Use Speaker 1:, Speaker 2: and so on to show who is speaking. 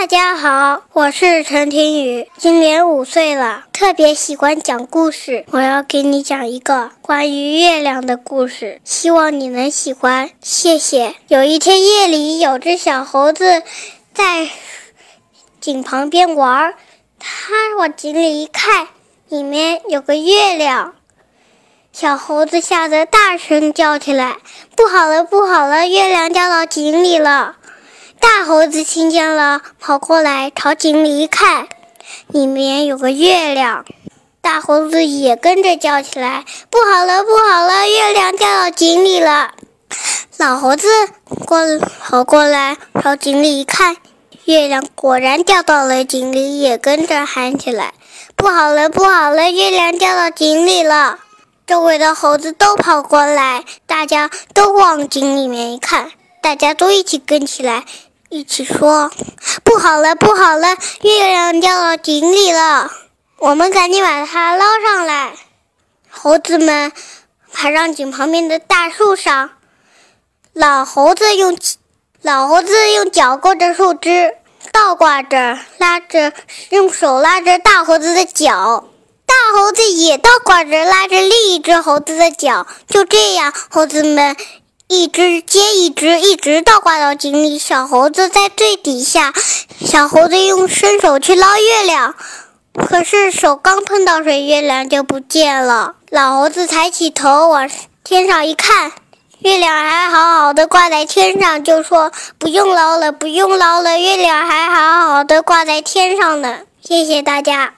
Speaker 1: 大家好，我是陈庭宇，今年五岁了，特别喜欢讲故事。我要给你讲一个关于月亮的故事，希望你能喜欢。谢谢。有一天夜里，有只小猴子在井旁边玩，它往井里一看，里面有个月亮。小猴子吓得大声叫起来：“不好了，不好了，月亮掉到井里了！”大猴子听见了，跑过来朝井里一看，里面有个月亮。大猴子也跟着叫起来：“不好了，不好了，月亮掉到井里了！”老猴子过跑过来朝井里一看，月亮果然掉到了井里，也跟着喊起来：“不好了，不好了，月亮掉到井里了！”周围的猴子都跑过来，大家都往井里面一看，大家都一起跟起来。一起说：“不好了，不好了，月亮掉到井里了！我们赶紧把它捞上来。”猴子们爬上井旁边的大树上，老猴子用老猴子用脚勾着树枝，倒挂着拉着，用手拉着大猴子的脚，大猴子也倒挂着拉着另一只猴子的脚。就这样，猴子们。一只接一只，一直倒挂到井里。小猴子在最底下，小猴子用伸手去捞月亮，可是手刚碰到水，月亮就不见了。老猴子抬起头往天上一看，月亮还好好的挂在天上，就说：“不用捞了，不用捞了，月亮还好好的挂在天上呢。”谢谢大家。